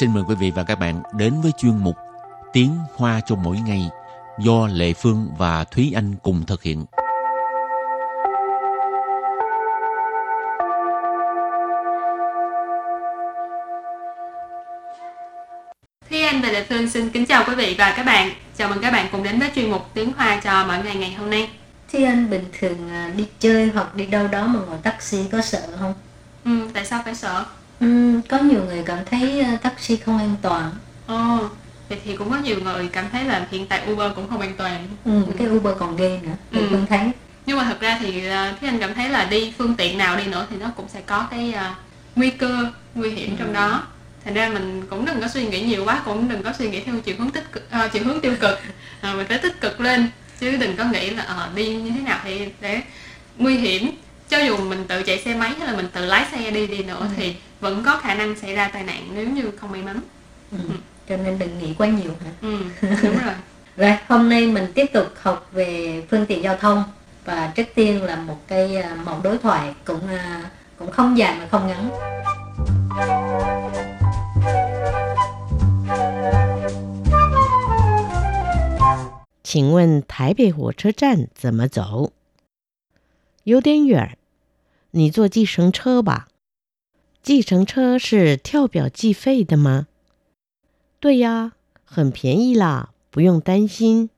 xin mời quý vị và các bạn đến với chuyên mục Tiếng Hoa cho mỗi ngày do Lệ Phương và Thúy Anh cùng thực hiện. Thúy Anh và Lệ Phương xin kính chào quý vị và các bạn. Chào mừng các bạn cùng đến với chuyên mục Tiếng Hoa cho mỗi ngày ngày hôm nay. Thúy Anh bình thường à, đi chơi hoặc đi đâu đó mà ngồi taxi có sợ không? Ừ, tại sao phải sợ? Ừ, có nhiều người cảm thấy à, taxi không an toàn. Ồ, vậy thì cũng có nhiều người cảm thấy là hiện tại Uber cũng không an toàn. Ừ, cái Uber còn ghê nữa. Ừ. Ừ. Phương thấy. Nhưng mà thật ra thì uh, Thúy Anh cảm thấy là đi phương tiện nào đi nữa thì nó cũng sẽ có cái uh, nguy cơ, nguy hiểm trong đó. Thành ra mình cũng đừng có suy nghĩ nhiều quá, cũng đừng có suy nghĩ theo chiều hướng tích cực, uh, chiều hướng tiêu cực. À, mình phải tích cực lên chứ đừng có nghĩ là ờ, đi như thế nào thì để nguy hiểm cho dù mình tự chạy xe máy hay là mình tự lái xe đi đi nữa Ừ. thì vẫn có khả năng xảy ra tai nạn nếu như không may mắn Ừ. Cho nên đừng nghĩ quá nhiều hả? ừ, đúng rồi Rồi, hôm nay mình tiếp tục học về phương tiện giao thông và trước tiên là một cái à, mẫu đối thoại cũng à, cũng không dài mà không ngắn. 请问台北火车站怎么走？有点远，你坐计程车吧。 计程车是跳表计费的吗？对呀，很便宜啦，不用担心。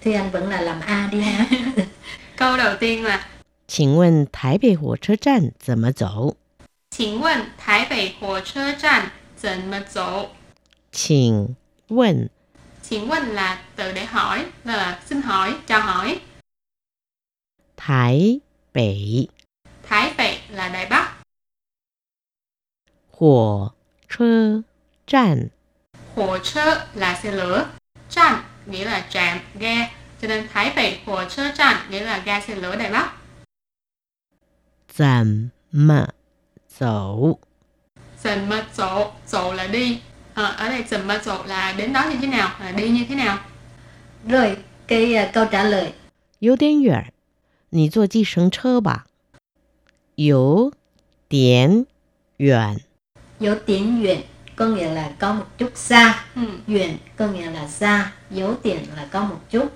Thì anh vẫn là làm A đi ha. câu đầu tiên là 请问台北火车站怎么走？请问台北火车站怎么走请问 请问 là từ để hỏi là xin hỏi chào hỏi 台北 Thái北là Đài Bắc 火车站 Hồ chơ là xe lửa Trạm nghĩa là trạm, ga Cho nên Thái北Hồ chơ trạm nghĩa là ga xe lửa Đài Bắc 怎么走？ Dần mật dỗ, dỗ là đi Ờ, Ở đây dần mật dỗ là đến đó như thế nào, là đi như thế nào Rồi, cái à, câu trả lời 有点远，你坐计程车吧。有点远， dấu tiếng duyện có nghĩa là có một chút xa ừ. duyện có nghĩa là xa dấu tiền là có một chút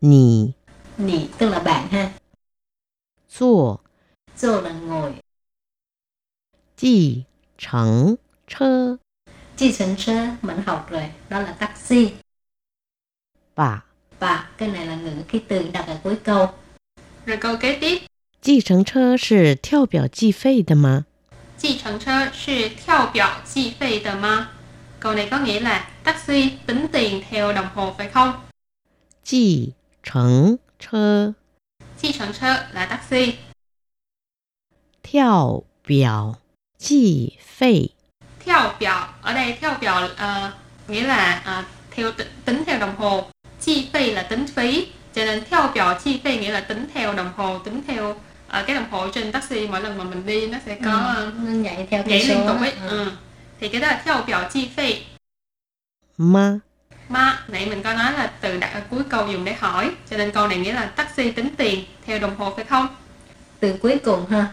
你 nỉ tức là bạn ha 坐 dô là ngồi 计程车 chi sân sơ mình học rồi đó là taxi 吧。 và cái này là ngữ khí từ đặt ở cuối câu Rồi câu kế tiếp 计程车是跳表计费的吗？ 计程车是跳表计费的吗 Câu này có nghĩa là taxi tính tiền theo đồng hồ phải không? 计程车 Chi程车 là taxi 跳表计费 theo biểu ở đây theo biểu ờ, nghĩa là ờ, theo tính, tính theo đồng hồ chi phí là tính phí cho nên theo biểu chi phí nghĩa là tính theo đồng hồ tính theo ờ, cái đồng hồ trên taxi mỗi lần mà mình đi nó sẽ có ờ, nó nhảy theo nhảy cái liên số tục đó. ấy Ừ. ừ. thì cái đó là theo biểu chi phí 吗？ mà nãy mình có nói là từ đặt ở cuối câu dùng để hỏi cho nên câu này nghĩa là taxi tính tiền theo đồng hồ phải không từ cuối cùng ha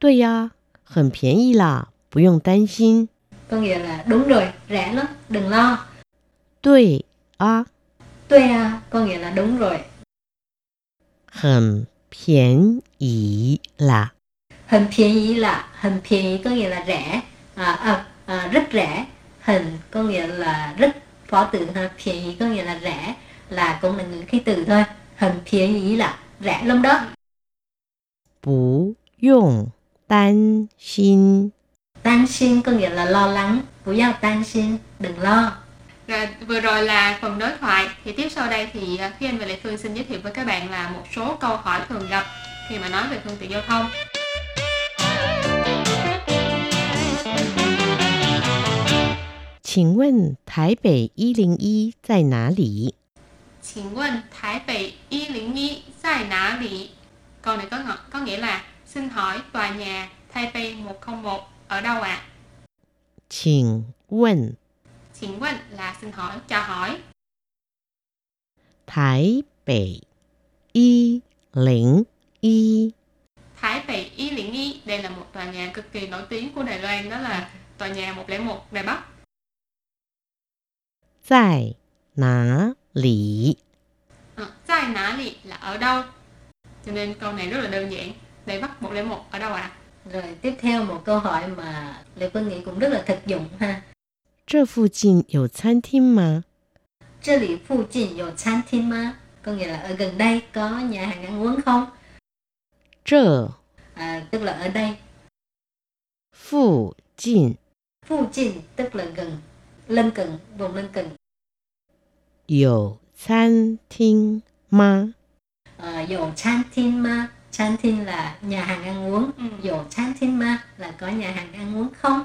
对呀，很便宜啦，不用担心。 có nghĩa là đúng rồi rẻ lắm đừng lo 对啊， tuê à, có nghĩa là đúng rồi 很 便宜啦。 hình phiền ý là hình phiền ý có nghĩa là rẻ à, à, à, rất rẻ hình có nghĩa là rất phó từ ha phiền ý có nghĩa là rẻ là cũng là ngữ khí từ thôi hình phiền ý là rẻ lắm đó 不用担心。 tan xin có nghĩa là lo lắng不要担心đừng lo Rồi, vừa rồi là phần đối thoại thì tiếp sau đây thì à, Khi Anh và Lệ Phương xin giới thiệu với các bạn là một số câu hỏi thường gặp khi mà nói về phương tiện giao thông. 请问台北一零一在哪里？请问台北101在哪里? Câu này có ngọ- có nghĩa là xin hỏi tòa nhà Taipei 101 ở đâu ạ? 请问 Xin vấn là xin hỏi, cho hỏi. Thái Bể Y Lĩnh Y Thái Bể Y Lĩnh Y Đây là một tòa nhà cực kỳ nổi tiếng của Đài Loan Đó là tòa nhà 101 Đài Bắc Tại ná lì Tại ờ, ná lì là ở đâu Cho nên câu này rất là đơn giản Đài Bắc 101 ở đâu ạ? À? Rồi tiếp theo một câu hỏi mà Lê Quân nghĩ cũng rất là thực dụng ha 这附近有餐厅吗？这里附近有餐厅吗có nghĩa là ở gần đây có nhà hàng ăn uống không 这 à, tức là ở đây 附近 附近 tức là gần lân cận vùng lân cận 有餐厅吗？ à, dầu chan thiên ma chan thiên là nhà hàng ăn uống Ừ. dầu chan thiên ma là có nhà hàng ăn uống không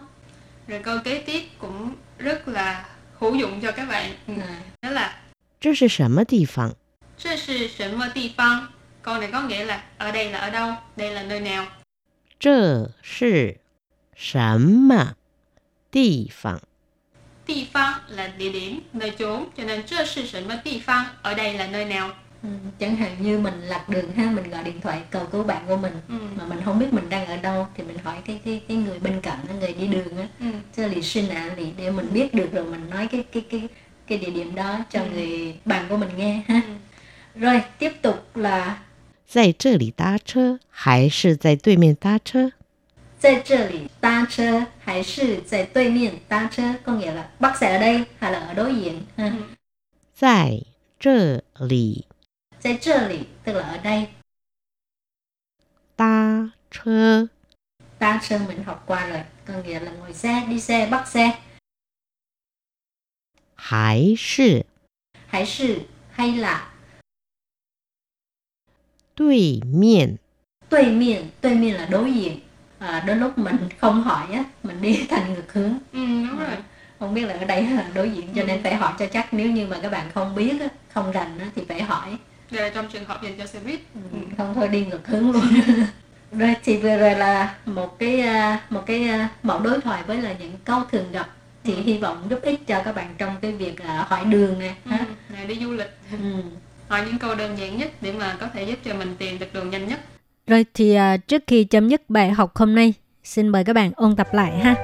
Rồi câu kế tiếp cũng rất là hữu dụng cho các bạn. Ừ. à, Đó là 这是什么地方？这是什么地方? Câu này có nghĩa là ở đây là ở đâu? Đây là nơi nào? 这是什么地方？ Địa phương là địa điểm, nơi chốn. Cho nên 这是什么地方? Ở đây là nơi nào? ừ, chẳng hạn như mình lạc đường ha mình gọi điện thoại cầu cứu bạn của mình Ừ. mà mình không biết mình đang ở đâu thì mình hỏi cái cái cái người bên cạnh á, người đi đường á Ừ. cho lì xin ạ lì để mình biết được rồi mình nói cái cái cái cái địa điểm đó cho Ừ. người bạn của mình nghe ha Ừ. rồi tiếp tục là 在这里搭车还是在对面搭车？在这里搭车还是在对面搭车 có nghĩa là bắt xe ở đây hay là ở đối diện ha. Ừ. 在这里 在这里 tức là ở đây 搭车 ta sơn mình học qua rồi có nghĩa là ngồi xe đi xe bắt xe 还是还是 hay là 对面 đối miệng đối miệng là đối diện à, đôi lúc mình không hỏi á mình đi thành ngược hướng Ừ, đúng rồi. không biết là ở đây hay là đối diện cho nên phải hỏi cho chắc nếu như mà các bạn không biết á, không rành á, thì phải hỏi đây là trong trường hợp dành cho xe buýt. Ừ, không thôi đi ngược hướng luôn rồi thì vừa rồi là một cái à, một cái à, mẫu đối thoại với là những câu thường gặp thì Ừ. hy vọng giúp ích cho các bạn trong cái việc à, hỏi đường nè Ừ. ha Này đi du lịch. ừ. Hỏi những câu đơn giản nhất để mà có thể giúp cho mình tìm được đường nhanh nhất. Rồi thì trước khi chấm dứt bài học hôm nay, xin mời các bạn ôn tập lại ha.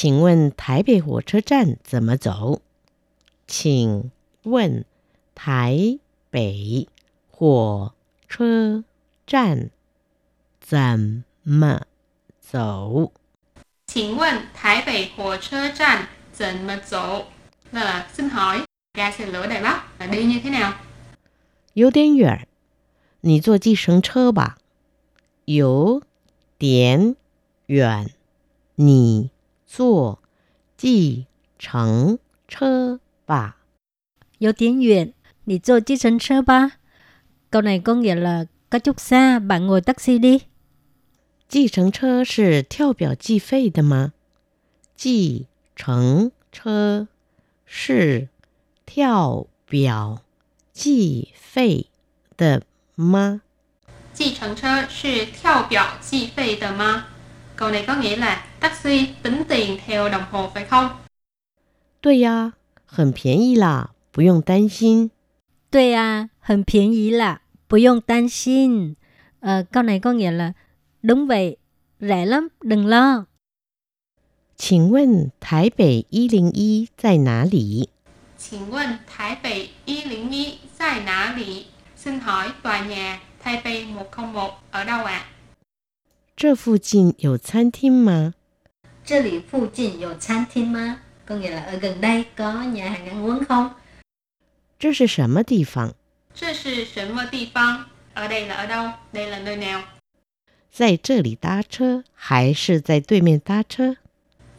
请问台北火车站怎么走？请问台北火车站怎么走？ 请问台北火车站怎么走? Đó là xin hỏi ga xe lửa Đài Bắc là đi như thế nào? 有点远，你坐计程车吧。有点远，你 坐计程车吧。 Vô tiếng Việt, đi坐计程车吧. Câu này có nghĩa là có chút xa, bạn ngồi taxi đi. 计程车是跳表计费的吗？计程车是跳表计费的吗？计程车是跳表计费的吗? Câu này có nghĩa là taxi tính tiền theo đồng hồ phải không? 对呀，很便宜啦，不用担心。对啊，很便宜啦，不用担心. Ờ, câu này có nghĩa là đúng vậy, rẻ lắm, đừng lo. 请问台北一零一在哪里？请问台北101在哪里? Xin hỏi tòa nhà Taipei 101 ở đâu ạ? 这附近有餐厅吗？这里附近有餐厅吗 có nghĩa là ở gần đây có nhà hàng ăn uống không 这是什么地方？这是什么地方? Ở đây là ở đâu? Đây là nơi nào? 在这里搭车还是在对面搭车？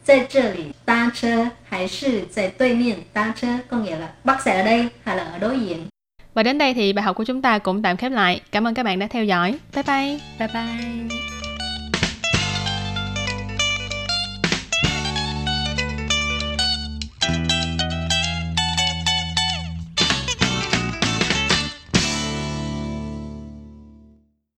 在这里搭车还是在对面搭车 có nghĩa là bắt xe ở đây hay là ở đối diện Và đến đây thì bài học của chúng ta cũng tạm khép lại. Cảm ơn các bạn đã theo dõi. Bye bye! Bye bye.